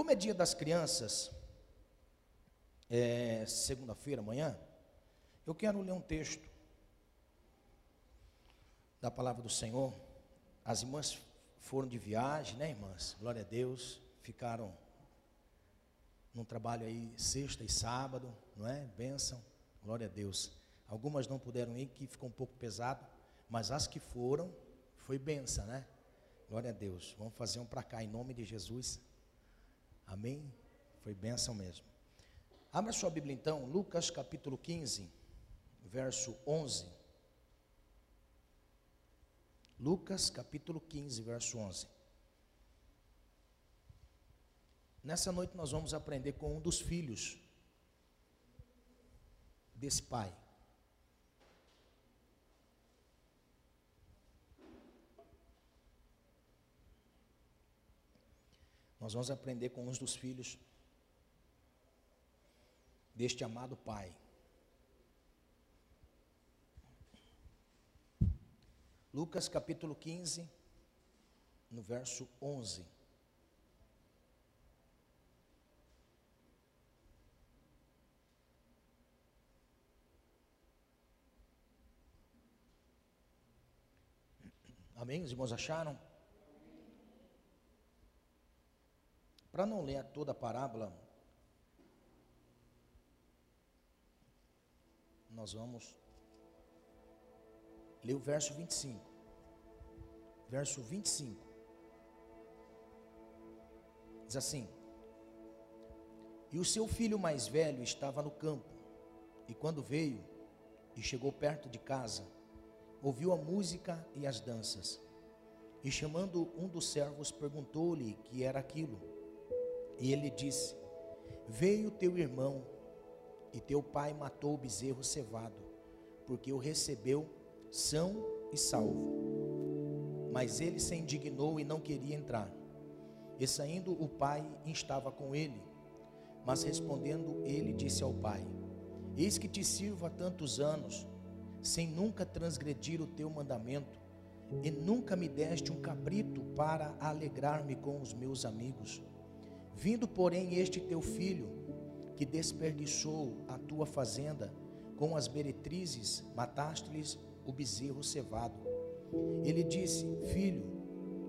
Como é dia das crianças, é segunda-feira, amanhã, eu quero ler um texto da palavra do Senhor. As irmãs foram de viagem, né, irmãs? Glória a Deus. Ficaram num trabalho aí sexta e sábado, não é? Bênção. Glória a Deus. Algumas não puderam ir, que ficou um pouco pesado, mas as que foram, foi benção, né? Glória a Deus. Vamos fazer um para cá em nome de Jesus. Amém? Foi bênção mesmo. Abra sua Bíblia então, Lucas capítulo 15, verso 11. Lucas capítulo 15, verso 11. Nessa noite nós vamos aprender com um dos filhos desse pai. Nós vamos aprender com uns dos filhos deste amado pai. Lucas capítulo 15, no verso 11. Amém? Os irmãos acharam? Para não ler toda a parábola, nós vamos ler o verso 25. Verso 25. Diz assim: E o seu filho mais velho estava no campo, e quando veio e chegou perto de casa, ouviu a música e as danças. E chamando um dos servos, perguntou-lhe que era aquilo. E ele disse: Veio teu irmão, e teu pai matou o bezerro cevado, porque o recebeu são e salvo. Mas ele se indignou e não queria entrar. E saindo o pai estava com ele. Mas respondendo ele disse ao pai: Eis que te sirvo há tantos anos sem nunca transgredir o teu mandamento, e nunca me deste um cabrito para alegrar-me com os meus amigos. Vindo, porém, este teu filho, que desperdiçou a tua fazenda com as meretrizes, mataste-lhes o bezerro cevado. Ele disse: Filho,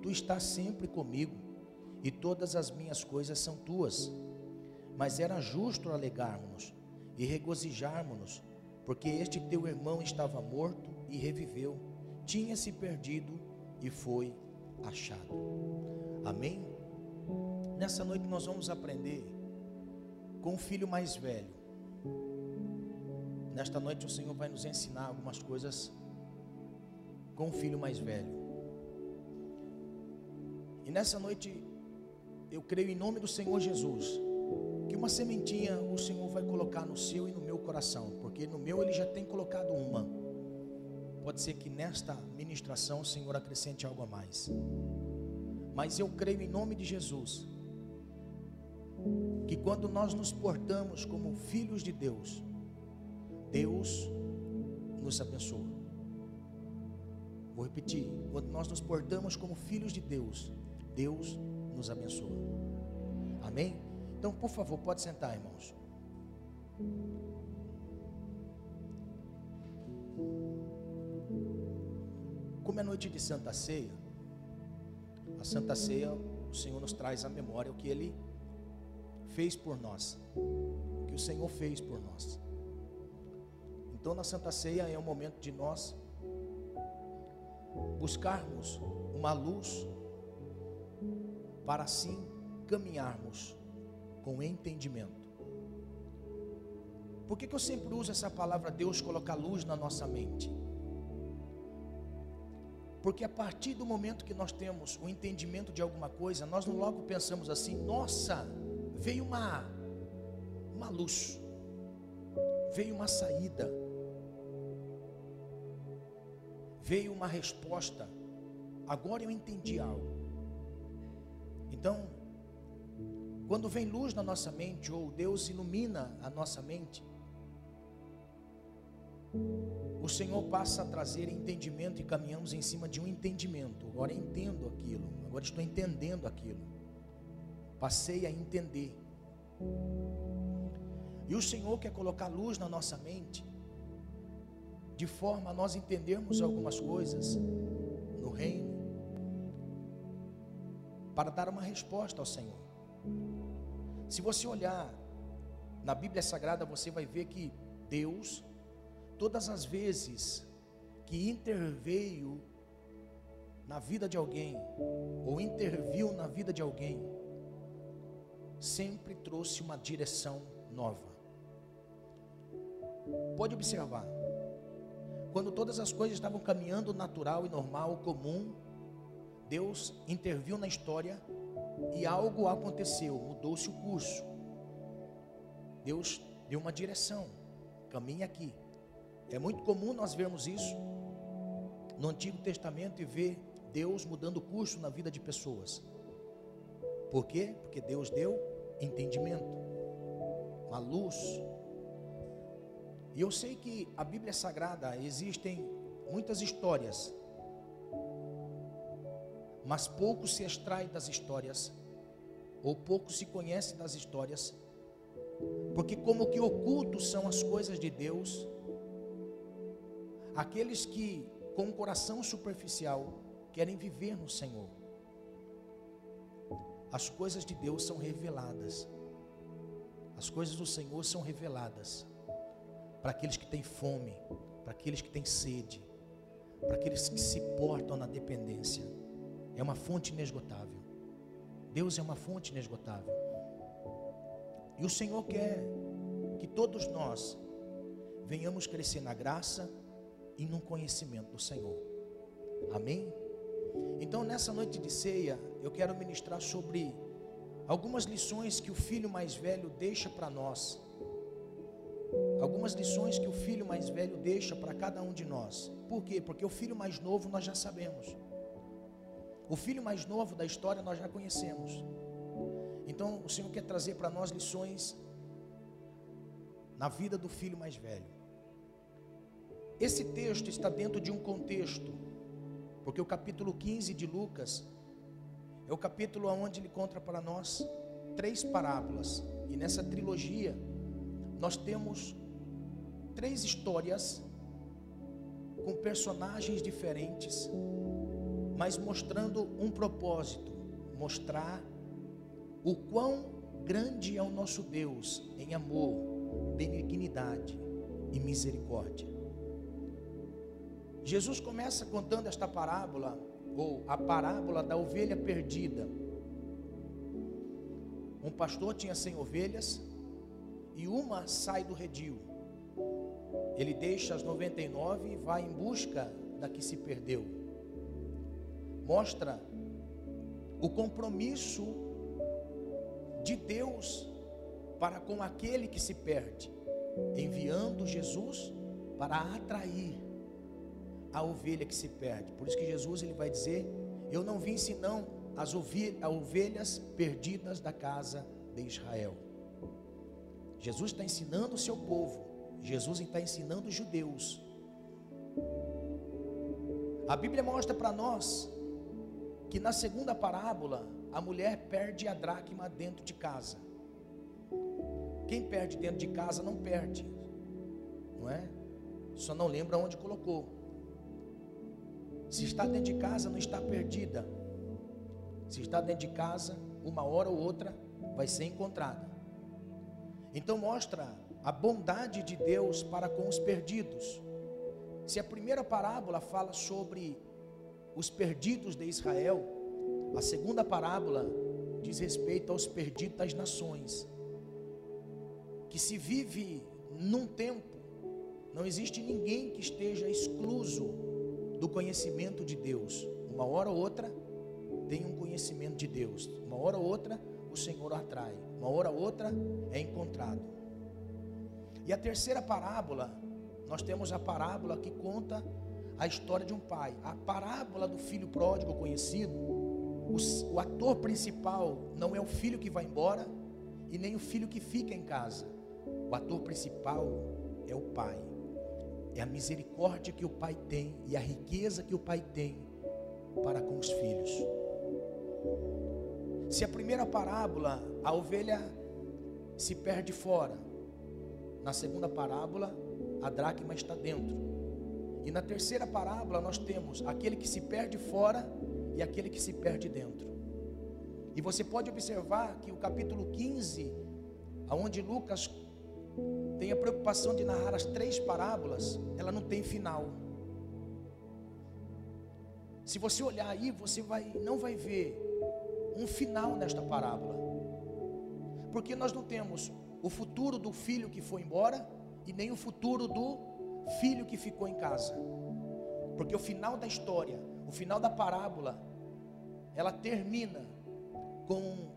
tu estás sempre comigo, e todas as minhas coisas são tuas. Mas era justo alegarmos e regozijarmos porque este teu irmão estava morto e reviveu, tinha se perdido e foi achado. Amém? Nessa noite nós vamos aprender com o filho mais velho. Nesta noite o Senhor vai nos ensinar algumas coisas com o filho mais velho. E nessa noite eu creio em nome do Senhor Jesus que uma sementinha o Senhor vai colocar no seu e no meu coração, porque no meu ele já tem colocado uma. Pode ser que nesta ministração o Senhor acrescente algo a mais. Mas eu creio em nome de Jesus que quando nós nos portamos como filhos de Deus, Deus nos abençoa. Vou repetir: quando nós nos portamos como filhos de Deus, Deus nos abençoa. Amém? Então, por favor, pode sentar, irmãos. Como é noite de Santa Ceia, a Santa Ceia, o Senhor nos traz à memória o que Ele fez por nós, o que o Senhor fez por nós. Então, na Santa Ceia é o momento de nós buscarmos uma luz para assim caminharmos com entendimento. Por que, que eu sempre uso essa palavra Deus colocar luz na nossa mente? Porque a partir do momento que nós temos o entendimento de alguma coisa, nós logo pensamos assim: nossa, veio uma, uma luz, veio uma saída, veio uma resposta. Agora eu entendi algo. Então, quando vem luz na nossa mente, ou Deus ilumina a nossa mente, o Senhor passa a trazer entendimento e caminhamos em cima de um entendimento. Agora entendo aquilo, agora estou entendendo aquilo. Passei a entender. E o Senhor quer colocar luz na nossa mente, de forma a nós entendermos algumas coisas no reino, para dar uma resposta ao Senhor. Se você olhar na Bíblia Sagrada, você vai ver que Deus, todas as vezes que interveio na vida de alguém, ou interviu na vida de alguém, sempre trouxe uma direção nova. Pode observar, quando todas as coisas estavam caminhando natural e normal, comum, Deus interviu na história e algo aconteceu, mudou-se o curso. Deus deu uma direção, caminha aqui. É muito comum nós vermos isso no Antigo Testamento e ver Deus mudando o curso na vida de pessoas. Por quê? Porque Deus deu entendimento, uma luz. E eu sei que a Bíblia Sagrada existem muitas histórias, mas pouco se extrai das histórias, ou pouco se conhece das histórias, porque como que ocultos são as coisas de Deus, aqueles que com um coração superficial querem viver no Senhor. As coisas de Deus são reveladas. As coisas do Senhor são reveladas para aqueles que têm fome, para aqueles que têm sede, para aqueles que se portam na dependência. É uma fonte inesgotável. Deus é uma fonte inesgotável. E o Senhor quer que todos nós venhamos crescer na graça e no conhecimento do Senhor. Amém? Então, nessa noite de ceia, eu quero ministrar sobre algumas lições que o filho mais velho deixa para nós. Algumas lições que o filho mais velho deixa para cada um de nós. Por quê? Porque o filho mais novo nós já sabemos. O filho mais novo da história nós já conhecemos. Então, o Senhor quer trazer para nós lições na vida do filho mais velho. Esse texto está dentro de um contexto porque o capítulo 15 de Lucas é o capítulo onde ele conta para nós três parábolas. E nessa trilogia nós temos três histórias com personagens diferentes, mas mostrando um propósito, mostrar o quão grande é o nosso Deus em amor, benignidade e misericórdia. Jesus começa contando esta parábola, ou a parábola da ovelha perdida. Um pastor tinha cem ovelhas e uma sai do redil. Ele deixa as 99 e vai em busca da que se perdeu. Mostra o compromisso de Deus para com aquele que se perde, enviando Jesus para atrair a ovelha que se perde. Por isso que Jesus ele vai dizer: Eu não vim senão as ovelhas perdidas da casa de Israel. Jesus está ensinando o seu povo, Jesus está ensinando os judeus. A Bíblia mostra para nós que na segunda parábola a mulher perde a dracma dentro de casa. Quem perde dentro de casa não perde, não é? Só não lembra onde colocou. Se está dentro de casa, não está perdida. Se está dentro de casa, uma hora ou outra vai ser encontrada. Então mostra a bondade de Deus para com os perdidos. Se a primeira parábola fala sobre os perdidos de Israel, a segunda parábola diz respeito aos perdidos das nações. Que se vive num tempo, não existe ninguém que esteja excluso do conhecimento de Deus. Uma hora ou outra tem um conhecimento de Deus. Uma hora ou outra o Senhor atrai. Uma hora ou outra é encontrado. E a terceira parábola, nós temos a parábola que conta a história de um pai. A parábola do filho pródigo conhecido, o, o ator principal não é o filho que vai embora e nem o filho que fica em casa. O ator principal é o pai é a misericórdia que o pai tem e a riqueza que o pai tem para com os filhos. Se a primeira parábola, a ovelha se perde fora. Na segunda parábola, a dracma está dentro. E na terceira parábola, nós temos aquele que se perde fora e aquele que se perde dentro. E você pode observar que o capítulo 15, aonde Lucas tem a preocupação de narrar as três parábolas, ela não tem final. Se você olhar aí, você vai, não vai ver um final nesta parábola. Porque nós não temos o futuro do filho que foi embora e nem o futuro do filho que ficou em casa. Porque o final da história, o final da parábola, ela termina com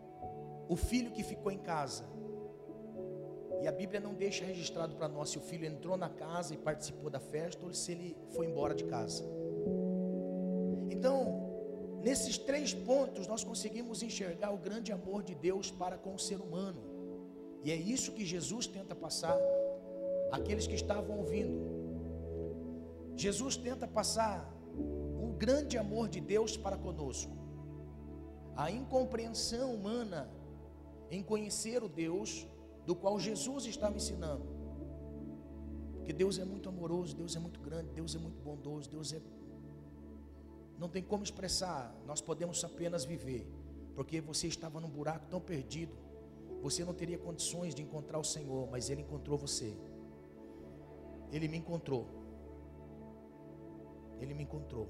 o filho que ficou em casa. E a Bíblia não deixa registrado para nós se o filho entrou na casa e participou da festa ou se ele foi embora de casa. Então, nesses três pontos, nós conseguimos enxergar o grande amor de Deus para com o ser humano. E é isso que Jesus tenta passar àqueles que estavam ouvindo. Jesus tenta passar o grande amor de Deus para conosco. A incompreensão humana em conhecer o Deus do qual Jesus estava ensinando. Porque Deus é muito amoroso, Deus é muito grande, Deus é muito bondoso, Deus é não tem como expressar, nós podemos apenas viver, porque você estava num buraco tão perdido, você não teria condições de encontrar o Senhor, mas Ele encontrou você, Ele me encontrou, Ele me encontrou.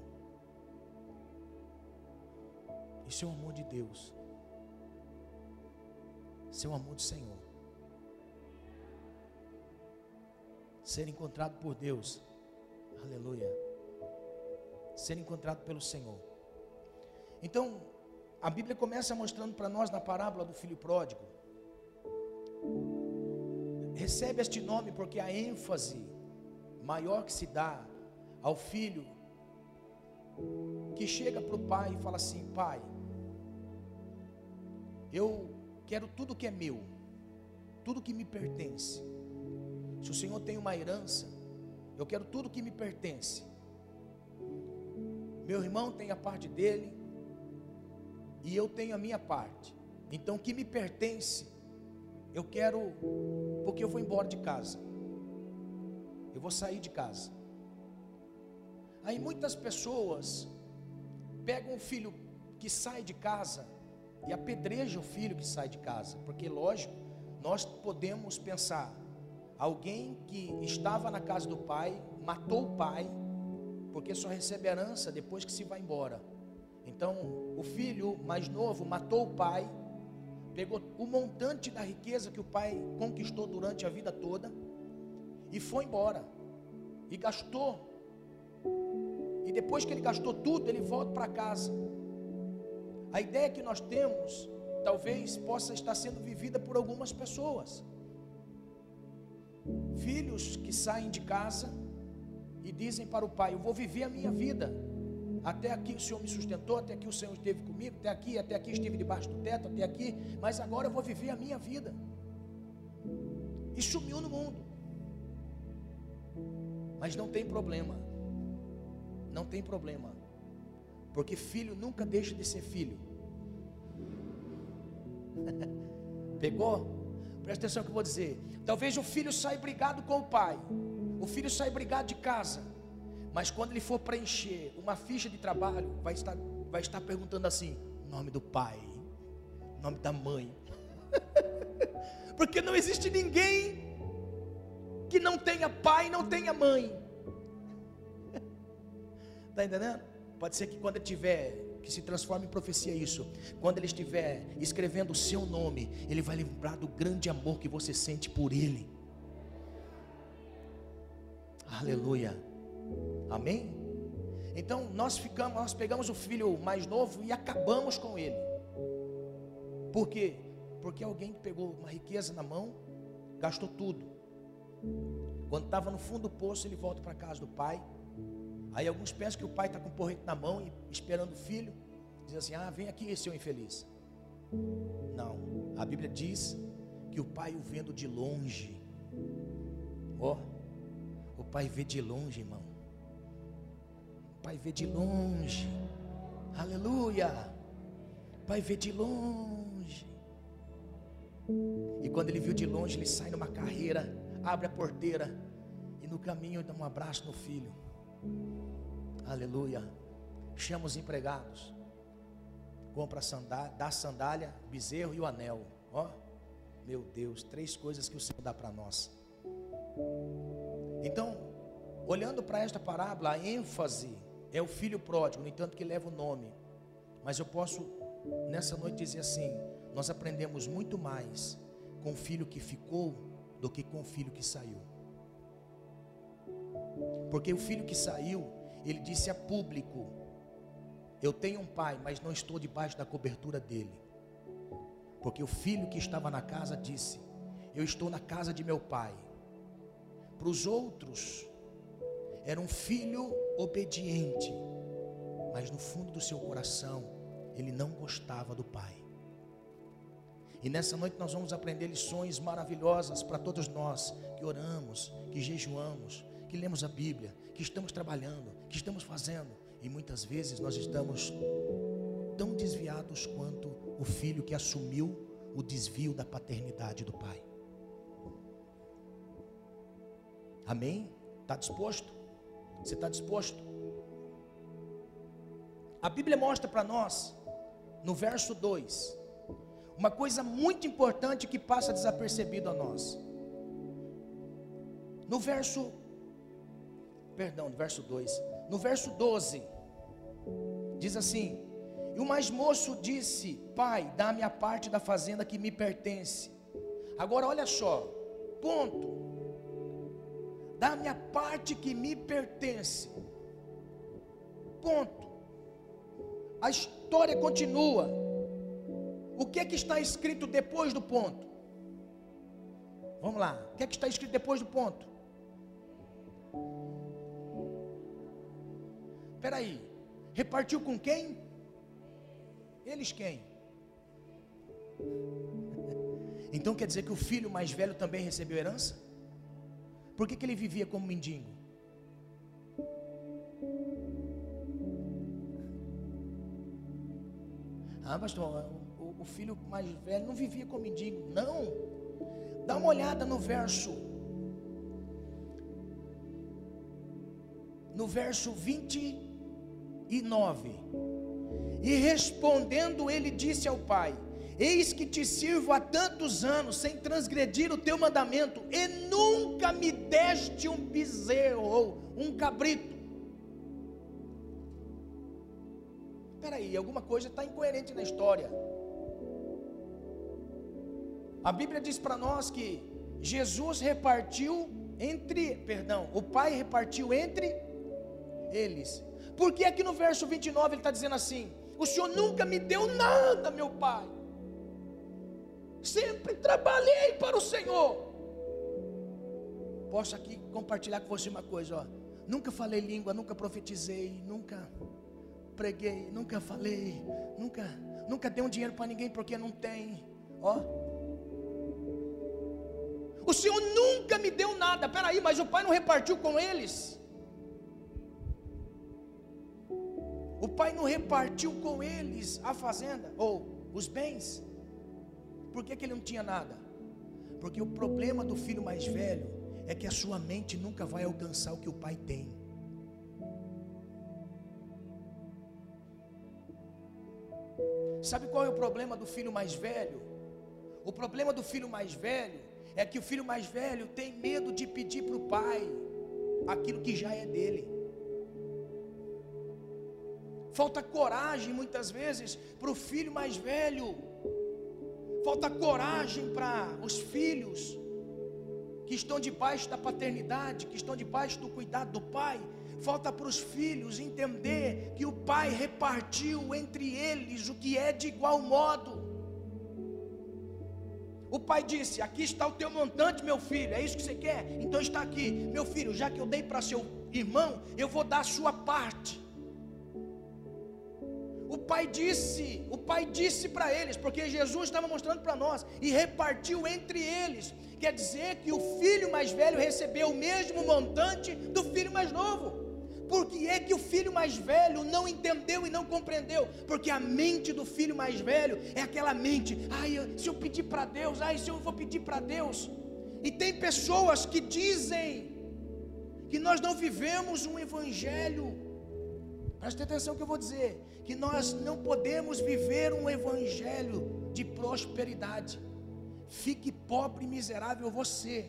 Isso é o amor de Deus, isso é o amor do Senhor. Ser encontrado por Deus, aleluia ser encontrado pelo Senhor. Então, a Bíblia começa mostrando para nós na parábola do filho pródigo. Recebe este nome porque a ênfase maior que se dá ao filho que chega para o pai e fala assim: Pai, eu quero tudo que é meu, tudo que me pertence. Se o Senhor tem uma herança, eu quero tudo que me pertence. Meu irmão tem a parte dele e eu tenho a minha parte. Então, o que me pertence, eu quero, porque eu vou embora de casa. Eu vou sair de casa. Aí muitas pessoas pegam um filho que sai de casa e apedreja o filho que sai de casa, porque lógico, nós podemos pensar, alguém que estava na casa do pai, matou o pai, porque só recebe herança depois que se vai embora. Então, o filho mais novo matou o pai, pegou o montante da riqueza que o pai conquistou durante a vida toda e foi embora. E gastou. E depois que ele gastou tudo, ele volta para casa. A ideia que nós temos, talvez possa estar sendo vivida por algumas pessoas. Filhos que saem de casa e dizem para o pai: Eu vou viver a minha vida. Até aqui o Senhor me sustentou, até aqui o Senhor esteve comigo, até aqui, até aqui estive debaixo do teto, até aqui, mas agora eu vou viver a minha vida. E sumiu no mundo. Mas não tem problema. Não tem problema. Porque filho nunca deixa de ser filho. Pegou? Presta atenção que eu vou dizer. Talvez o filho saia brigado com o pai. O filho sai brigado de casa, mas quando ele for preencher uma ficha de trabalho, vai estar, vai estar perguntando assim: nome do pai, nome da mãe. Porque não existe ninguém que não tenha pai, não tenha mãe. Está entendendo? Pode ser que quando ele tiver, que se transforme em profecia isso, quando ele estiver escrevendo o seu nome, ele vai lembrar do grande amor que você sente por ele. Aleluia. Amém? Então nós ficamos, nós pegamos o filho mais novo e acabamos com ele. Por quê? Porque alguém pegou uma riqueza na mão, gastou tudo. Quando estava no fundo do poço, ele volta para casa do pai. Aí alguns pensam que o pai está com o porrete na mão e esperando o filho. Diz assim: Ah, vem aqui, seu infeliz. Não, a Bíblia diz que o pai o vendo de longe. Ó. Oh, o pai vê de longe, irmão. O pai vê de longe. Aleluia. vai ver de longe. E quando ele viu de longe, ele sai numa carreira, abre a porteira e no caminho dá um abraço no filho. Aleluia. Chama os empregados. Compra sandália, dá sandália, bezerro e o anel. Ó, meu Deus, três coisas que o Senhor dá para nós. Então, olhando para esta parábola, a ênfase é o filho pródigo, no entanto que leva o nome. Mas eu posso nessa noite dizer assim: nós aprendemos muito mais com o filho que ficou do que com o filho que saiu. Porque o filho que saiu, ele disse a público: Eu tenho um pai, mas não estou debaixo da cobertura dele. Porque o filho que estava na casa disse: Eu estou na casa de meu pai. Para os outros, era um filho obediente, mas no fundo do seu coração, ele não gostava do pai. E nessa noite nós vamos aprender lições maravilhosas para todos nós que oramos, que jejuamos, que lemos a Bíblia, que estamos trabalhando, que estamos fazendo. E muitas vezes nós estamos tão desviados quanto o filho que assumiu o desvio da paternidade do pai. Amém? Está disposto? Você está disposto? A Bíblia mostra para nós, no verso 2, uma coisa muito importante que passa desapercebido a nós. No verso perdão, no verso 2. No verso 12, diz assim: E o mais moço disse: Pai, dá-me a parte da fazenda que me pertence. Agora olha só, ponto. Dá-me a parte que me pertence. Ponto. A história continua. O que é que está escrito depois do ponto? Vamos lá. O que é que está escrito depois do ponto? Espera aí. Repartiu com quem? Eles quem? Então quer dizer que o filho mais velho também recebeu herança? Por que, que ele vivia como mendigo? Ah, pastor, o, o filho mais velho não vivia como mendigo. Não. Dá uma olhada no verso. No verso 20 e 9. E respondendo, ele disse ao pai: Eis que te sirvo há tantos anos, sem transgredir o teu mandamento, e nunca me deste um bezerro ou um cabrito. Espera aí, alguma coisa está incoerente na história. A Bíblia diz para nós que Jesus repartiu entre, perdão, o Pai repartiu entre eles. Porque aqui no verso 29 ele está dizendo assim: O Senhor nunca me deu nada, meu Pai. Sempre trabalhei para o Senhor. Posso aqui compartilhar com você uma coisa, ó. Nunca falei língua, nunca profetizei, nunca preguei, nunca falei, nunca, nunca dei um dinheiro para ninguém porque não tem, ó. O Senhor nunca me deu nada. Peraí, mas o Pai não repartiu com eles? Pai não repartiu com eles a fazenda ou os bens. Por que, que ele não tinha nada? Porque o problema do filho mais velho é que a sua mente nunca vai alcançar o que o pai tem. Sabe qual é o problema do filho mais velho? O problema do filho mais velho é que o filho mais velho tem medo de pedir para o pai aquilo que já é dele. Falta coragem muitas vezes para o filho mais velho. Falta coragem para os filhos que estão debaixo da paternidade, que estão debaixo do cuidado do pai. Falta para os filhos entender que o pai repartiu entre eles o que é de igual modo. O pai disse: Aqui está o teu montante, meu filho. É isso que você quer? Então está aqui, meu filho. Já que eu dei para seu irmão, eu vou dar a sua parte. O pai disse, o pai disse para eles, porque Jesus estava mostrando para nós e repartiu entre eles. Quer dizer que o filho mais velho recebeu o mesmo montante do filho mais novo. Por que é que o filho mais velho não entendeu e não compreendeu? Porque a mente do filho mais velho é aquela mente, ai, se eu pedir para Deus, ai, se eu vou pedir para Deus. E tem pessoas que dizem que nós não vivemos um evangelho. Preste atenção que eu vou dizer, que nós não podemos viver um evangelho de prosperidade. Fique pobre e miserável você.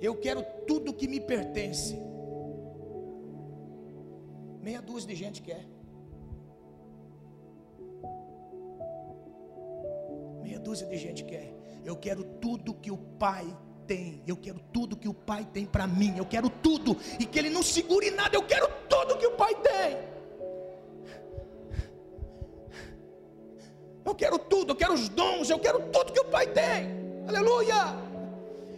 Eu quero tudo que me pertence. Meia dúzia de gente quer. Meia dúzia de gente quer. Eu quero tudo que o Pai tem. Eu quero tudo que o Pai tem para mim. Eu quero tudo. E que Ele não segure nada. Eu quero tudo que o Pai tem. Eu quero tudo. Eu quero os dons. Eu quero tudo que o Pai tem. Aleluia.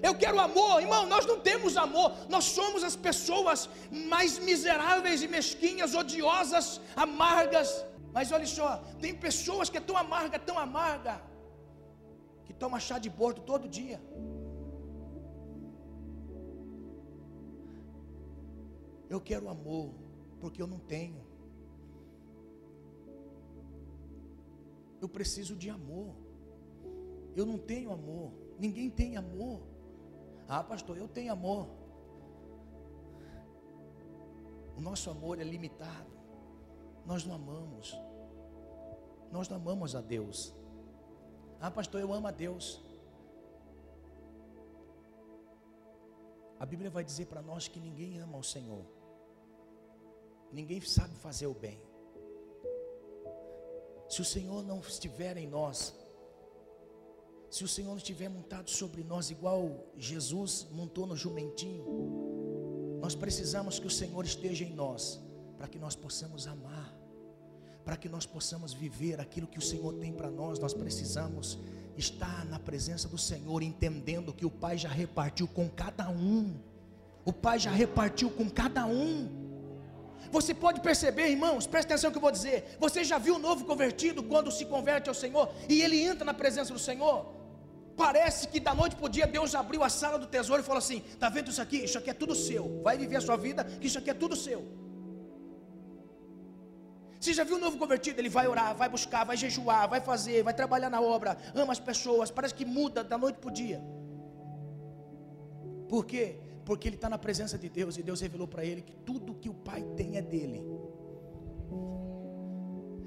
Eu quero amor, irmão. Nós não temos amor, nós somos as pessoas mais miseráveis e mesquinhas, odiosas, amargas. Mas olha só, tem pessoas que é tão amarga, tão amarga, que toma chá de bordo todo dia. Eu quero amor, porque eu não tenho. Eu preciso de amor. Eu não tenho amor. Ninguém tem amor. Ah, pastor, eu tenho amor. O nosso amor é limitado. Nós não amamos. Nós não amamos a Deus. Ah, pastor, eu amo a Deus. A Bíblia vai dizer para nós que ninguém ama o Senhor. Ninguém sabe fazer o bem. Se o Senhor não estiver em nós, se o Senhor não estiver montado sobre nós, igual Jesus montou no jumentinho, nós precisamos que o Senhor esteja em nós, para que nós possamos amar, para que nós possamos viver aquilo que o Senhor tem para nós, nós precisamos estar na presença do Senhor, entendendo que o Pai já repartiu com cada um, o Pai já repartiu com cada um. Você pode perceber, irmãos, presta atenção no que eu vou dizer. Você já viu o novo convertido quando se converte ao Senhor e ele entra na presença do Senhor? Parece que da noite para o dia Deus abriu a sala do tesouro e falou assim: Está vendo isso aqui? Isso aqui é tudo seu. Vai viver a sua vida, que isso aqui é tudo seu. Você já viu o novo convertido? Ele vai orar, vai buscar, vai jejuar, vai fazer, vai trabalhar na obra, ama as pessoas, parece que muda da noite para o dia. Por quê? Porque ele está na presença de Deus e Deus revelou para ele que tudo que o Pai tem é dele.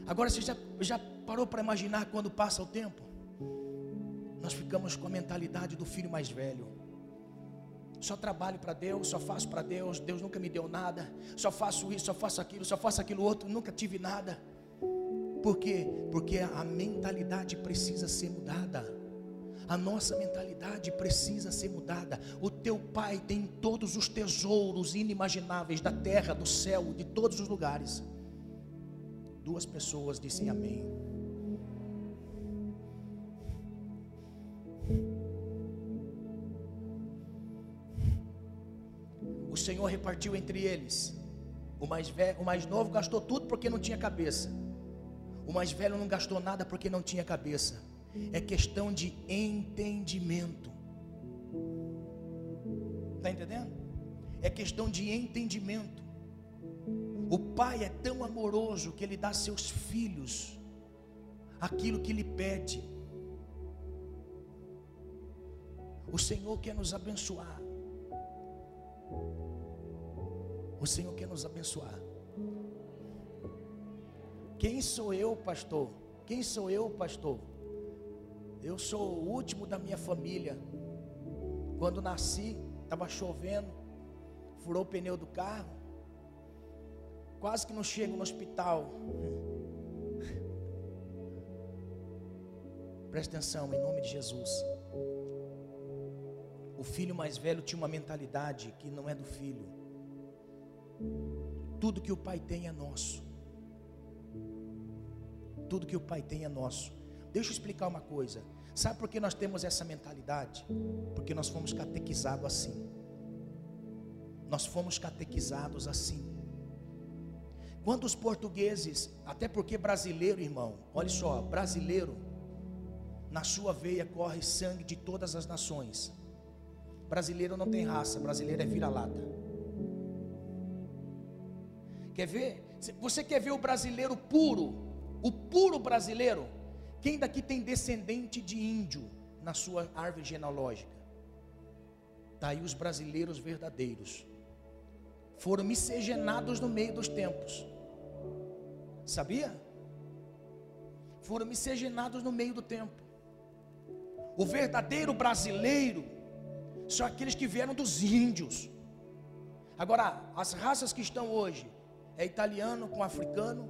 Agora você já, já parou para imaginar quando passa o tempo? nós ficamos com a mentalidade do filho mais velho. Só trabalho para Deus, só faço para Deus, Deus nunca me deu nada, só faço isso, só faço aquilo, só faço aquilo outro, nunca tive nada. Por quê? Porque a mentalidade precisa ser mudada. A nossa mentalidade precisa ser mudada. O teu pai tem todos os tesouros inimagináveis da terra, do céu, de todos os lugares. Duas pessoas dizem amém. O Senhor repartiu entre eles. O mais, velho, o mais novo gastou tudo porque não tinha cabeça. O mais velho não gastou nada porque não tinha cabeça. É questão de entendimento. Está entendendo? É questão de entendimento. O pai é tão amoroso que ele dá a seus filhos aquilo que lhe pede. O Senhor quer nos abençoar. O Senhor quer nos abençoar. Quem sou eu, pastor? Quem sou eu, pastor? Eu sou o último da minha família. Quando nasci, estava chovendo, furou o pneu do carro, quase que não chego no hospital. Presta atenção, em nome de Jesus. O filho mais velho tinha uma mentalidade que não é do filho. Tudo que o pai tem é nosso. Tudo que o pai tem é nosso. Deixa eu explicar uma coisa. Sabe por que nós temos essa mentalidade? Porque nós fomos catequizados assim. Nós fomos catequizados assim. Quando os portugueses, até porque brasileiro, irmão, olha só, brasileiro, na sua veia corre sangue de todas as nações. Brasileiro não tem raça, brasileiro é vira-lata. Quer ver? Você quer ver o brasileiro puro? O puro brasileiro? Quem daqui tem descendente de índio na sua árvore genealógica? Está aí os brasileiros verdadeiros. Foram miscigenados no meio dos tempos. Sabia? Foram miscigenados no meio do tempo. O verdadeiro brasileiro são aqueles que vieram dos índios. Agora, as raças que estão hoje é italiano com africano,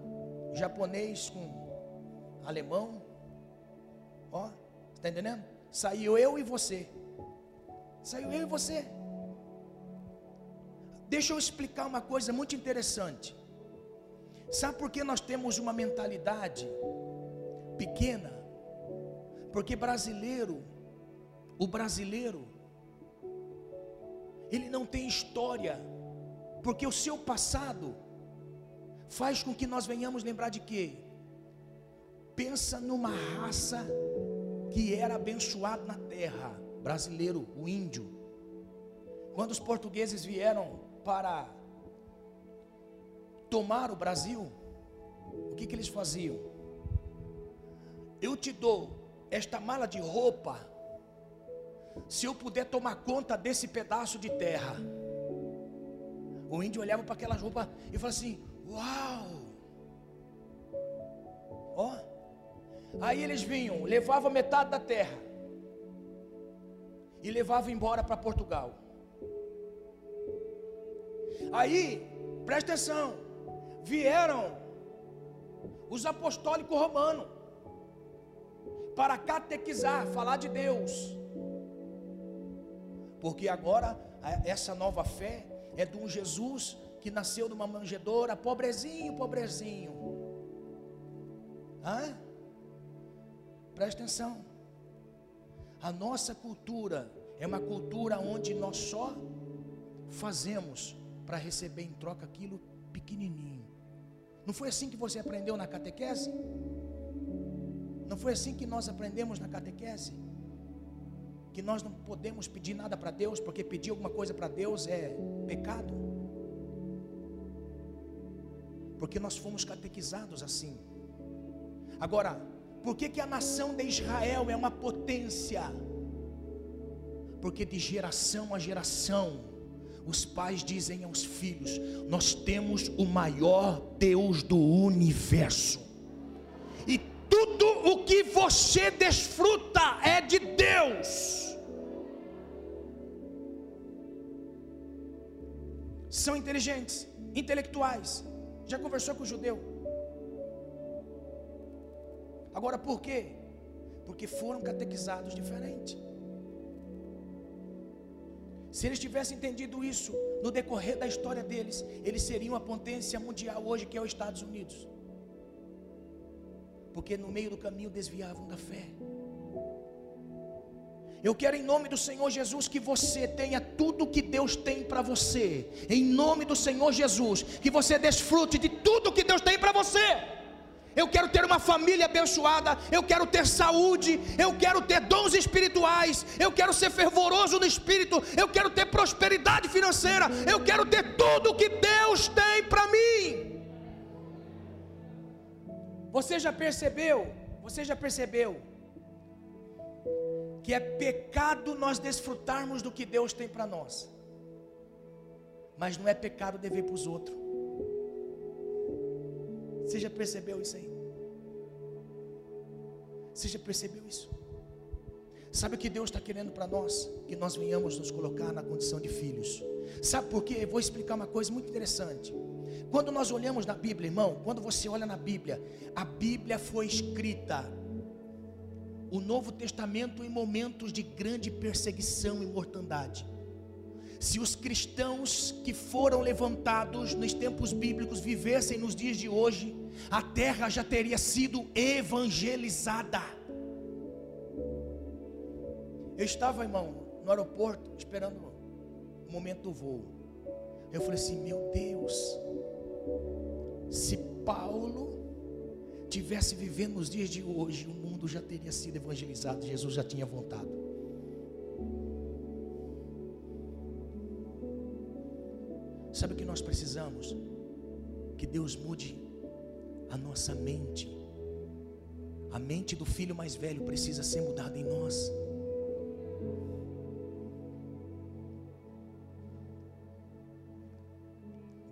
japonês com alemão. Ó, está entendendo? Saiu eu e você. Saiu eu e você. Deixa eu explicar uma coisa muito interessante. Sabe por que nós temos uma mentalidade pequena? Porque brasileiro, o brasileiro, ele não tem história, porque o seu passado faz com que nós venhamos lembrar de quê? Pensa numa raça que era abençoada na terra, brasileiro, o índio. Quando os portugueses vieram para tomar o Brasil, o que, que eles faziam? Eu te dou esta mala de roupa, se eu puder tomar conta desse pedaço de terra. O índio olhava para aquelas roupas e falava assim: Uau! Ó. Aí eles vinham, levavam metade da terra e levavam embora para Portugal. Aí, presta atenção, vieram os apostólicos romanos para catequizar, falar de Deus. Porque agora essa nova fé é de um Jesus que nasceu numa manjedoura, pobrezinho, pobrezinho. Hã? Presta atenção. A nossa cultura é uma cultura onde nós só fazemos para receber em troca aquilo pequenininho. Não foi assim que você aprendeu na catequese? Não foi assim que nós aprendemos na catequese? Que nós não podemos pedir nada para Deus, porque pedir alguma coisa para Deus é pecado? Porque nós fomos catequizados assim. Agora, por que, que a nação de Israel é uma potência? Porque de geração a geração, os pais dizem aos filhos: Nós temos o maior Deus do universo tudo o que você desfruta é de Deus. São inteligentes, intelectuais. Já conversou com o judeu? Agora por quê? Porque foram catequizados diferente. Se eles tivessem entendido isso no decorrer da história deles, eles seriam a potência mundial hoje que é os Estados Unidos porque no meio do caminho desviavam da fé. Eu quero em nome do Senhor Jesus que você tenha tudo que Deus tem para você. Em nome do Senhor Jesus, que você desfrute de tudo que Deus tem para você. Eu quero ter uma família abençoada, eu quero ter saúde, eu quero ter dons espirituais, eu quero ser fervoroso no espírito, eu quero ter prosperidade financeira, eu quero ter tudo que Deus tem para mim. Você já percebeu? Você já percebeu? Que é pecado nós desfrutarmos do que Deus tem para nós. Mas não é pecado dever para os outros. Você já percebeu isso aí? Você já percebeu isso? Sabe o que Deus está querendo para nós? Que nós venhamos nos colocar na condição de filhos. Sabe por quê? Eu vou explicar uma coisa muito interessante. Quando nós olhamos na Bíblia, irmão, quando você olha na Bíblia, a Bíblia foi escrita, o Novo Testamento em momentos de grande perseguição e mortandade. Se os cristãos que foram levantados nos tempos bíblicos vivessem nos dias de hoje, a terra já teria sido evangelizada. Eu estava, irmão, no aeroporto, esperando o momento do voo. Eu falei assim: Meu Deus, se Paulo tivesse vivendo nos dias de hoje, o mundo já teria sido evangelizado, Jesus já tinha voltado. Sabe o que nós precisamos? Que Deus mude a nossa mente. A mente do filho mais velho precisa ser mudada em nós.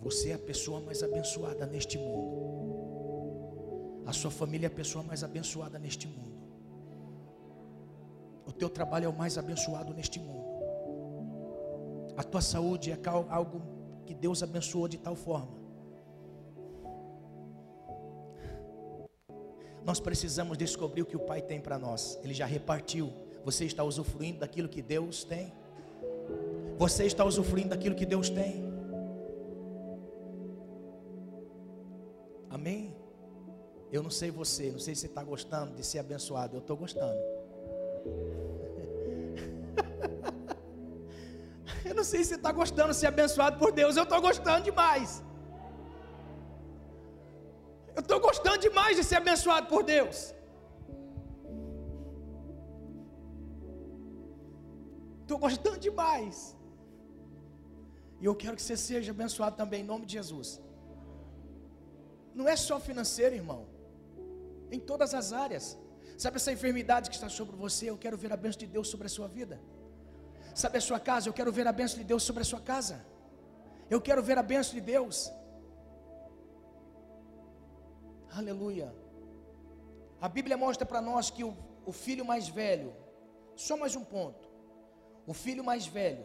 Você é a pessoa mais abençoada neste mundo. A sua família é a pessoa mais abençoada neste mundo. O teu trabalho é o mais abençoado neste mundo. A tua saúde é algo que Deus abençoou de tal forma. Nós precisamos descobrir o que o Pai tem para nós. Ele já repartiu. Você está usufruindo daquilo que Deus tem? Você está usufruindo daquilo que Deus tem? Amém? Eu não sei você, não sei se você está gostando de ser abençoado. Eu estou gostando. Eu não sei se você está gostando de ser abençoado por Deus. Eu estou gostando demais. Demais de ser abençoado por Deus. Estou gostando demais. E eu quero que você seja abençoado também, em nome de Jesus. Não é só financeiro, irmão em todas as áreas. Sabe essa enfermidade que está sobre você? Eu quero ver a bênção de Deus sobre a sua vida. Sabe a sua casa? Eu quero ver a bênção de Deus sobre a sua casa. Eu quero ver a bênção de Deus. Aleluia. A Bíblia mostra para nós que o, o filho mais velho, só mais um ponto. O filho mais velho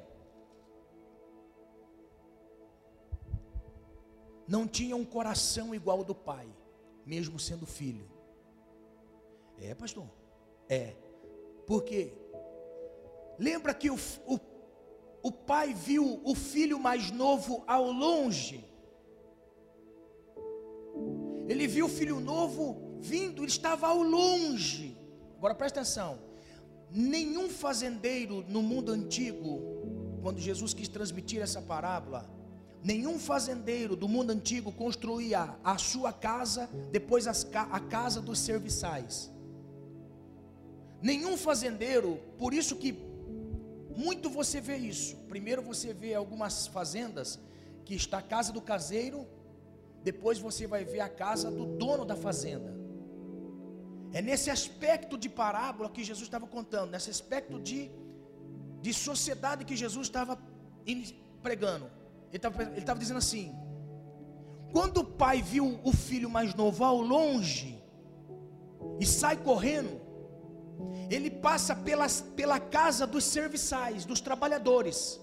não tinha um coração igual ao do pai, mesmo sendo filho. É, pastor. É. Porque lembra que o, o, o pai viu o filho mais novo ao longe. Ele viu o filho novo vindo, ele estava ao longe. Agora presta atenção. Nenhum fazendeiro no mundo antigo, quando Jesus quis transmitir essa parábola, nenhum fazendeiro do mundo antigo construía a sua casa, depois a casa dos serviçais. Nenhum fazendeiro, por isso que muito você vê isso. Primeiro você vê algumas fazendas que está a casa do caseiro, depois você vai ver a casa do dono da fazenda. É nesse aspecto de parábola que Jesus estava contando, nesse aspecto de, de sociedade que Jesus estava pregando. Ele estava, dizendo assim: quando o pai viu o filho mais novo ao longe e sai correndo, ele passa pelas, pela casa dos serviçais, dos trabalhadores.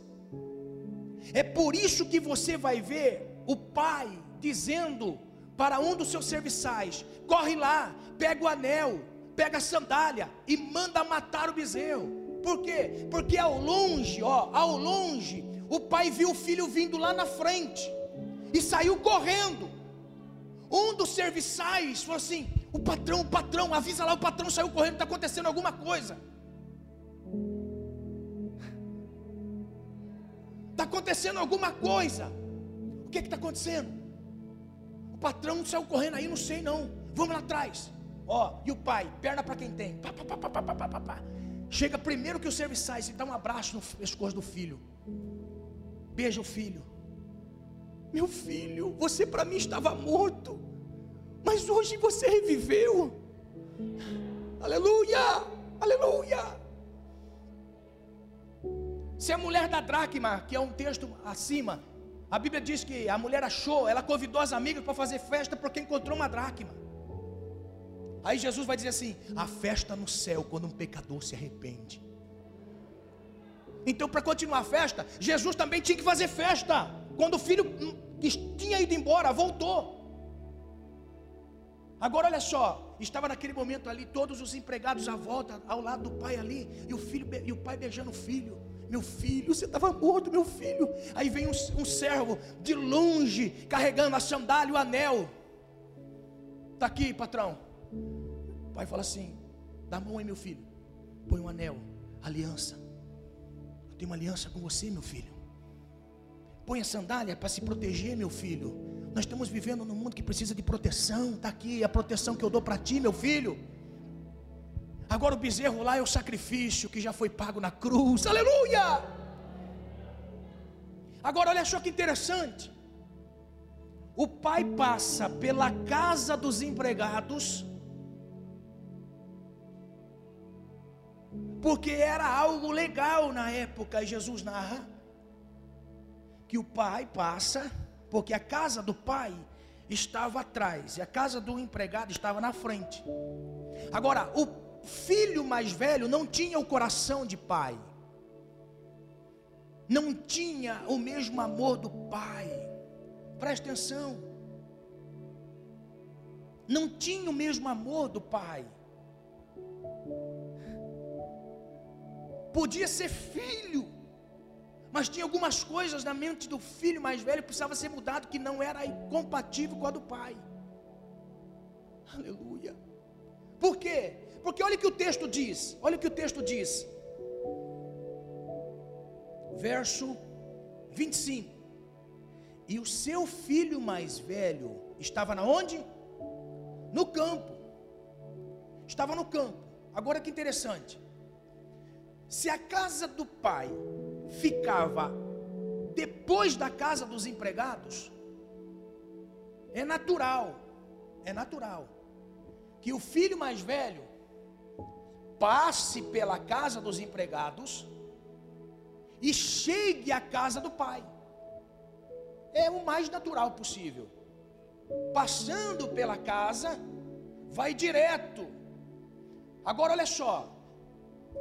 É por isso que você vai ver o pai dizendo para um dos seus serviçais: corre lá, pega o anel, pega a sandália e manda matar o bezerro. Por quê? Porque ao longe, ó, ao longe, o pai viu o filho vindo lá na frente e saiu correndo. Um dos serviçais falou assim: o patrão, o patrão, avisa lá, o patrão saiu correndo, está acontecendo alguma coisa. Está acontecendo alguma coisa. O que está acontecendo? Patrão saiu correndo aí, não sei não. Vamos lá atrás. Ó, e o pai, perna para quem tem. Pá, pá, pá, Chega primeiro que o serviçais e dá um abraço no pescoço do filho. Beija o filho. Meu filho, você para mim estava morto mas hoje você reviveu. Aleluia! Aleluia! Se a mulher da dracma, que é um texto acima, a Bíblia diz que a mulher achou, ela convidou as amigas para fazer festa porque encontrou uma dracma. Aí Jesus vai dizer assim: a festa no céu quando um pecador se arrepende. Então, para continuar a festa, Jesus também tinha que fazer festa. Quando o filho que tinha ido embora voltou. Agora olha só, estava naquele momento ali todos os empregados à volta, ao lado do pai ali, e o filho e o pai beijando o filho. Meu filho, você estava morto, meu filho. Aí vem um, um servo de longe, carregando a sandália e o anel. Está aqui, patrão. O pai fala assim: dá a mão aí, meu filho. Põe um anel, aliança. Eu tenho uma aliança com você, meu filho. Põe a sandália para se proteger, meu filho. Nós estamos vivendo num mundo que precisa de proteção. Está aqui a proteção que eu dou para ti, meu filho. Agora o bezerro lá é o sacrifício que já foi pago na cruz. Aleluia! Agora olha só que interessante. o pai passa pela casa dos empregados, porque era algo legal na época, e Jesus narra que o pai passa, porque a casa do pai estava atrás e a casa do empregado estava na frente. Agora, o filho mais velho não tinha o coração de pai, não tinha o mesmo amor do pai. Preste atenção, não tinha o mesmo amor do pai. Podia ser filho, mas tinha algumas coisas na mente do filho mais velho que precisava ser mudado que não era compatível com a do pai. Aleluia. Por quê? Porque olha o que o texto diz. Olha o que o texto diz. Verso 25. E o seu filho mais velho estava na onde? No campo. Estava no campo. Agora que interessante. Se a casa do pai ficava depois da casa dos empregados, é natural, é natural que o filho mais velho passe pela casa dos empregados e chegue à casa do pai. É o mais natural possível. Passando pela casa, vai direto. Agora olha só,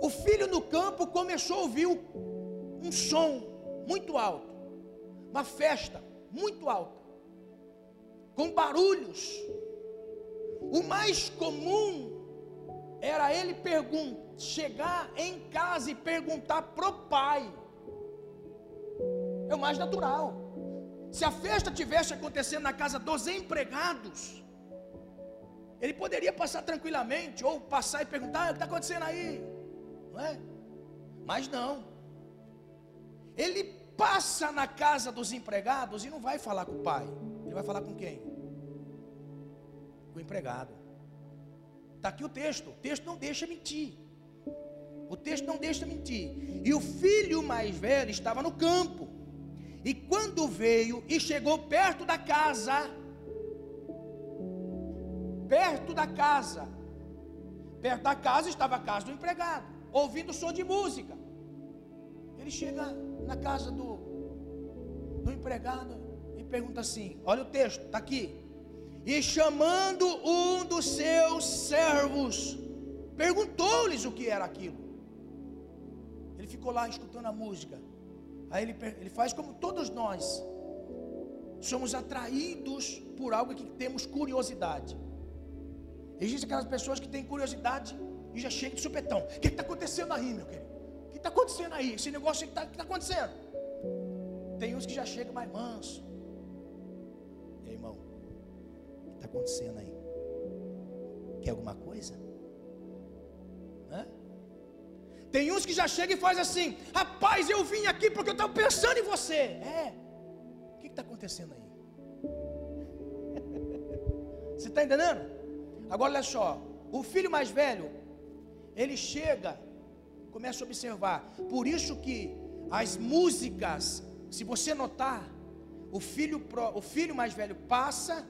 o filho no campo começou a ouvir um som muito alto, uma festa muito alta, com barulhos. O mais comum era ele chegar em casa e perguntar pro pai. É o mais natural. Se a festa tivesse acontecendo na casa dos empregados, ele poderia passar tranquilamente, ou passar e perguntar: ah, o que está acontecendo aí? Não é? Mas não. Ele passa na casa dos empregados e não vai falar com o pai. Ele vai falar com quem? Com o empregado. Está aqui o texto. O texto não deixa mentir. O texto não deixa mentir. E o filho mais velho estava no campo. E quando veio e chegou perto da casa, perto da casa, perto da casa estava a casa do empregado, ouvindo som de música. Ele chega na casa do, do empregado e pergunta assim: olha o texto, está aqui. E chamando um dos seus servos, perguntou-lhes o que era aquilo. Ele ficou lá escutando a música. Aí ele, ele faz como todos nós, somos atraídos por algo que temos curiosidade. Existem aquelas pessoas que têm curiosidade e já chegam de supetão. O que está acontecendo aí, meu querido? O que está acontecendo aí? Esse negócio que está tá acontecendo. Tem uns que já chegam mais manso. Está acontecendo aí? Quer alguma coisa? Hã? Tem uns que já chegam e fazem assim: Rapaz, eu vim aqui porque eu estava pensando em você. É, o que está acontecendo aí? Você está entendendo? Agora olha só: o filho mais velho, ele chega, começa a observar. Por isso que as músicas, se você notar, o filho, o filho mais velho passa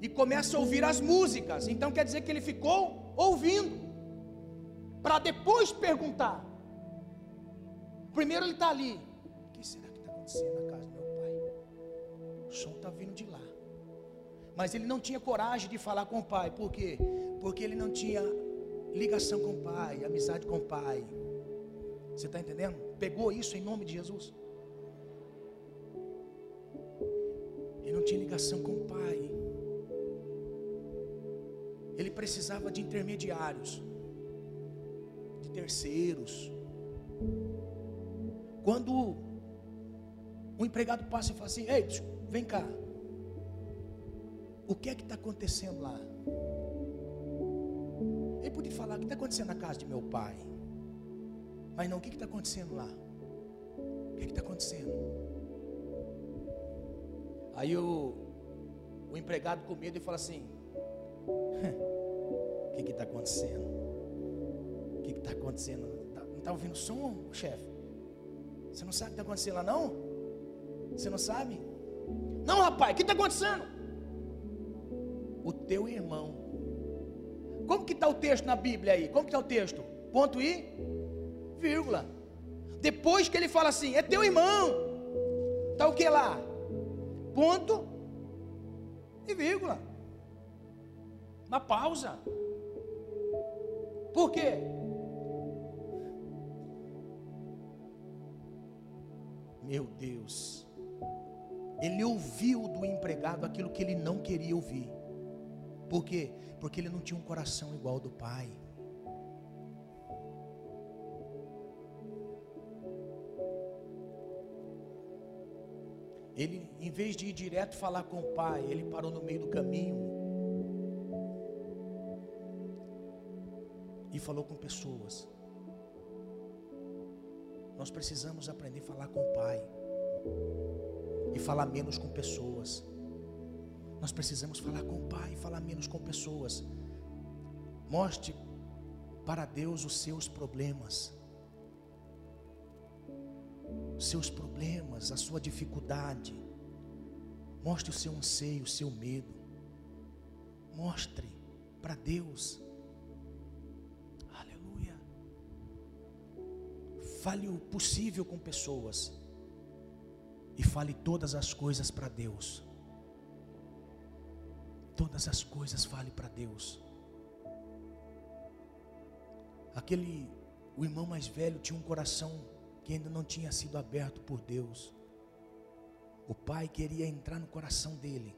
e começa a ouvir as músicas. Então quer dizer que ele ficou ouvindo para depois perguntar. Primeiro ele está ali. O que será que está acontecendo na casa do meu pai? O som está vindo de lá. Mas ele não tinha coragem de falar com o pai. Por quê? Porque ele não tinha ligação com o pai, amizade com o pai. Você está entendendo? Pegou isso em nome de Jesus. Ele não tinha ligação com o pai. Ele precisava de intermediários terceiros. Quando o empregado passa e fala assim: Ei, vem cá. O que é que está acontecendo lá? Ele podia falar: O que está acontecendo na casa de meu pai? Mas não, o que está acontecendo lá? O que está acontecendo? Aí o, o empregado com medo e fala assim: O que está acontecendo? que está acontecendo? Tá, não está ouvindo som, chefe? Você não sabe o que está acontecendo lá, não? Você não sabe? Não, rapaz, o que está acontecendo? o teu irmão. Como que está o texto na Bíblia aí? Como que está o texto? Ponto e vírgula. Depois que ele fala assim, é teu irmão. Está o que lá? Ponto e vírgula. Uma pausa. Por quê? Meu Deus. Ele ouviu do empregado aquilo que ele não queria ouvir. Por quê? Porque ele não tinha um coração igual ao do pai. Ele, em vez de ir direto falar com o pai, ele parou no meio do caminho e falou com pessoas. Nós precisamos aprender a falar com o pai e falar menos com pessoas. Nós precisamos falar com o Pai e falar menos com pessoas. Mostre para Deus os seus problemas. Os seus problemas, a sua dificuldade. Mostre o seu anseio, o seu medo. Mostre para Deus. Fale o possível com pessoas. E fale todas as coisas para Deus todas as coisas fale para Deus. Aquele, o irmão mais velho tinha um coração que ainda não tinha sido aberto por Deus. O pai queria entrar no coração dele.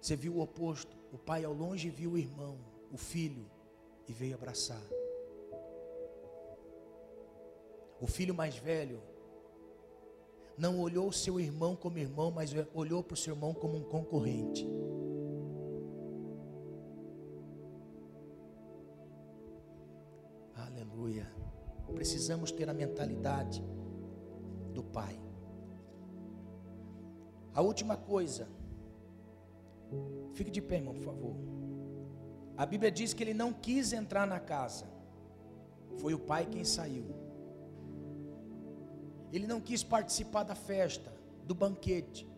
Você viu o oposto. O pai ao longe viu o irmão, o filho, e veio abraçar. O filho mais velho não olhou o seu irmão como irmão, mas olhou para o seu irmão como um concorrente. Aleluia. Precisamos ter a mentalidade do Pai. A última coisa, fique de pé, irmão, por favor. A Bíblia diz que ele não quis entrar na casa, foi o pai quem saiu. Ele não quis participar da festa, do banquete.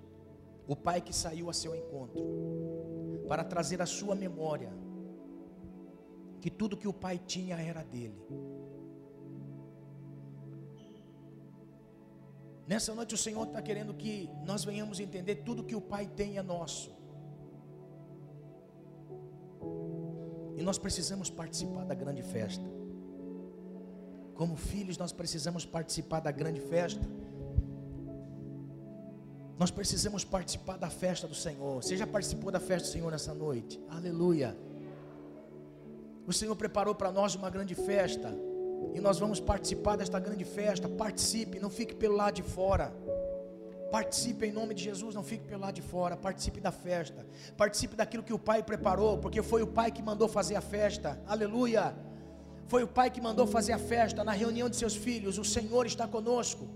O pai que saiu a seu encontro, para trazer a sua memória, que tudo que o pai tinha era dele. Nessa noite o Senhor está querendo que nós venhamos entender tudo que o Pai tem é nosso. E nós precisamos participar da grande festa. Como filhos, nós precisamos participar da grande festa. Nós precisamos participar da festa do Senhor. Você já participou da festa do Senhor nessa noite? Aleluia. O Senhor preparou para nós uma grande festa. E nós vamos participar desta grande festa. Participe, não fique pelo lado de fora. Participe em nome de Jesus, não fique pelo lado de fora. Participe da festa. Participe daquilo que o Pai preparou, porque foi o Pai que mandou fazer a festa. Aleluia. Foi o pai que mandou fazer a festa na reunião de seus filhos. O Senhor está conosco.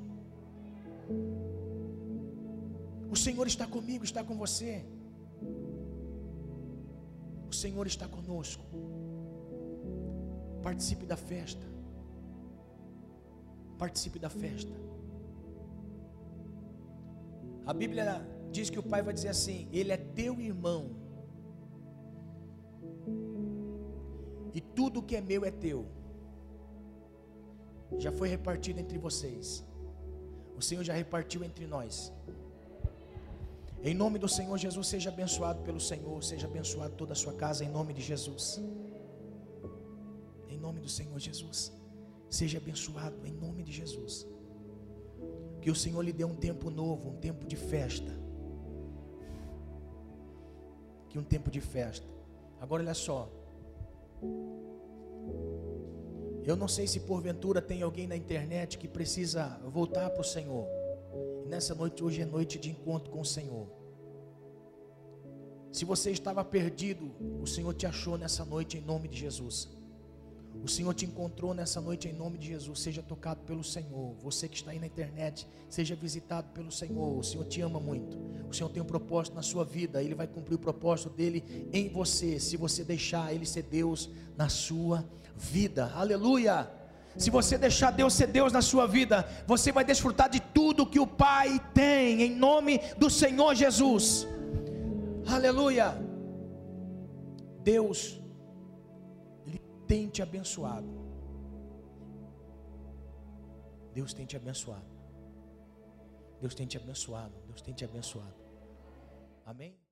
O Senhor está comigo, está com você. O Senhor está conosco. Participe da festa. Participe da festa. A Bíblia diz que o pai vai dizer assim: Ele é teu irmão e tudo que é meu é teu. Já foi repartido entre vocês. O Senhor já repartiu entre nós. Em nome do Senhor Jesus, seja abençoado pelo Senhor, seja abençoado toda a sua casa, em nome de Jesus. Em nome do Senhor Jesus, seja abençoado, em nome de Jesus. Que o Senhor lhe dê um tempo novo, um tempo de festa. Que um tempo de festa. Agora olha só, eu não sei se porventura tem alguém na internet que precisa voltar para o Senhor. Nessa noite, hoje é noite de encontro com o Senhor. Se você estava perdido, o Senhor te achou nessa noite em nome de Jesus. O Senhor te encontrou nessa noite em nome de Jesus. Seja tocado pelo Senhor. Você que está aí na internet, seja visitado pelo Senhor. O Senhor te ama muito. O Senhor tem um propósito na sua vida. Ele vai cumprir o propósito dele em você. Se você deixar Ele ser Deus na sua vida. Aleluia. Se você deixar Deus ser Deus na sua vida, você vai desfrutar de tudo que o Pai tem, em nome do Senhor Jesus. Aleluia. Deus, tem te abençoado. Deus tem te abençoado. Deus tem te abençoado. Deus tem te abençoado. Amém?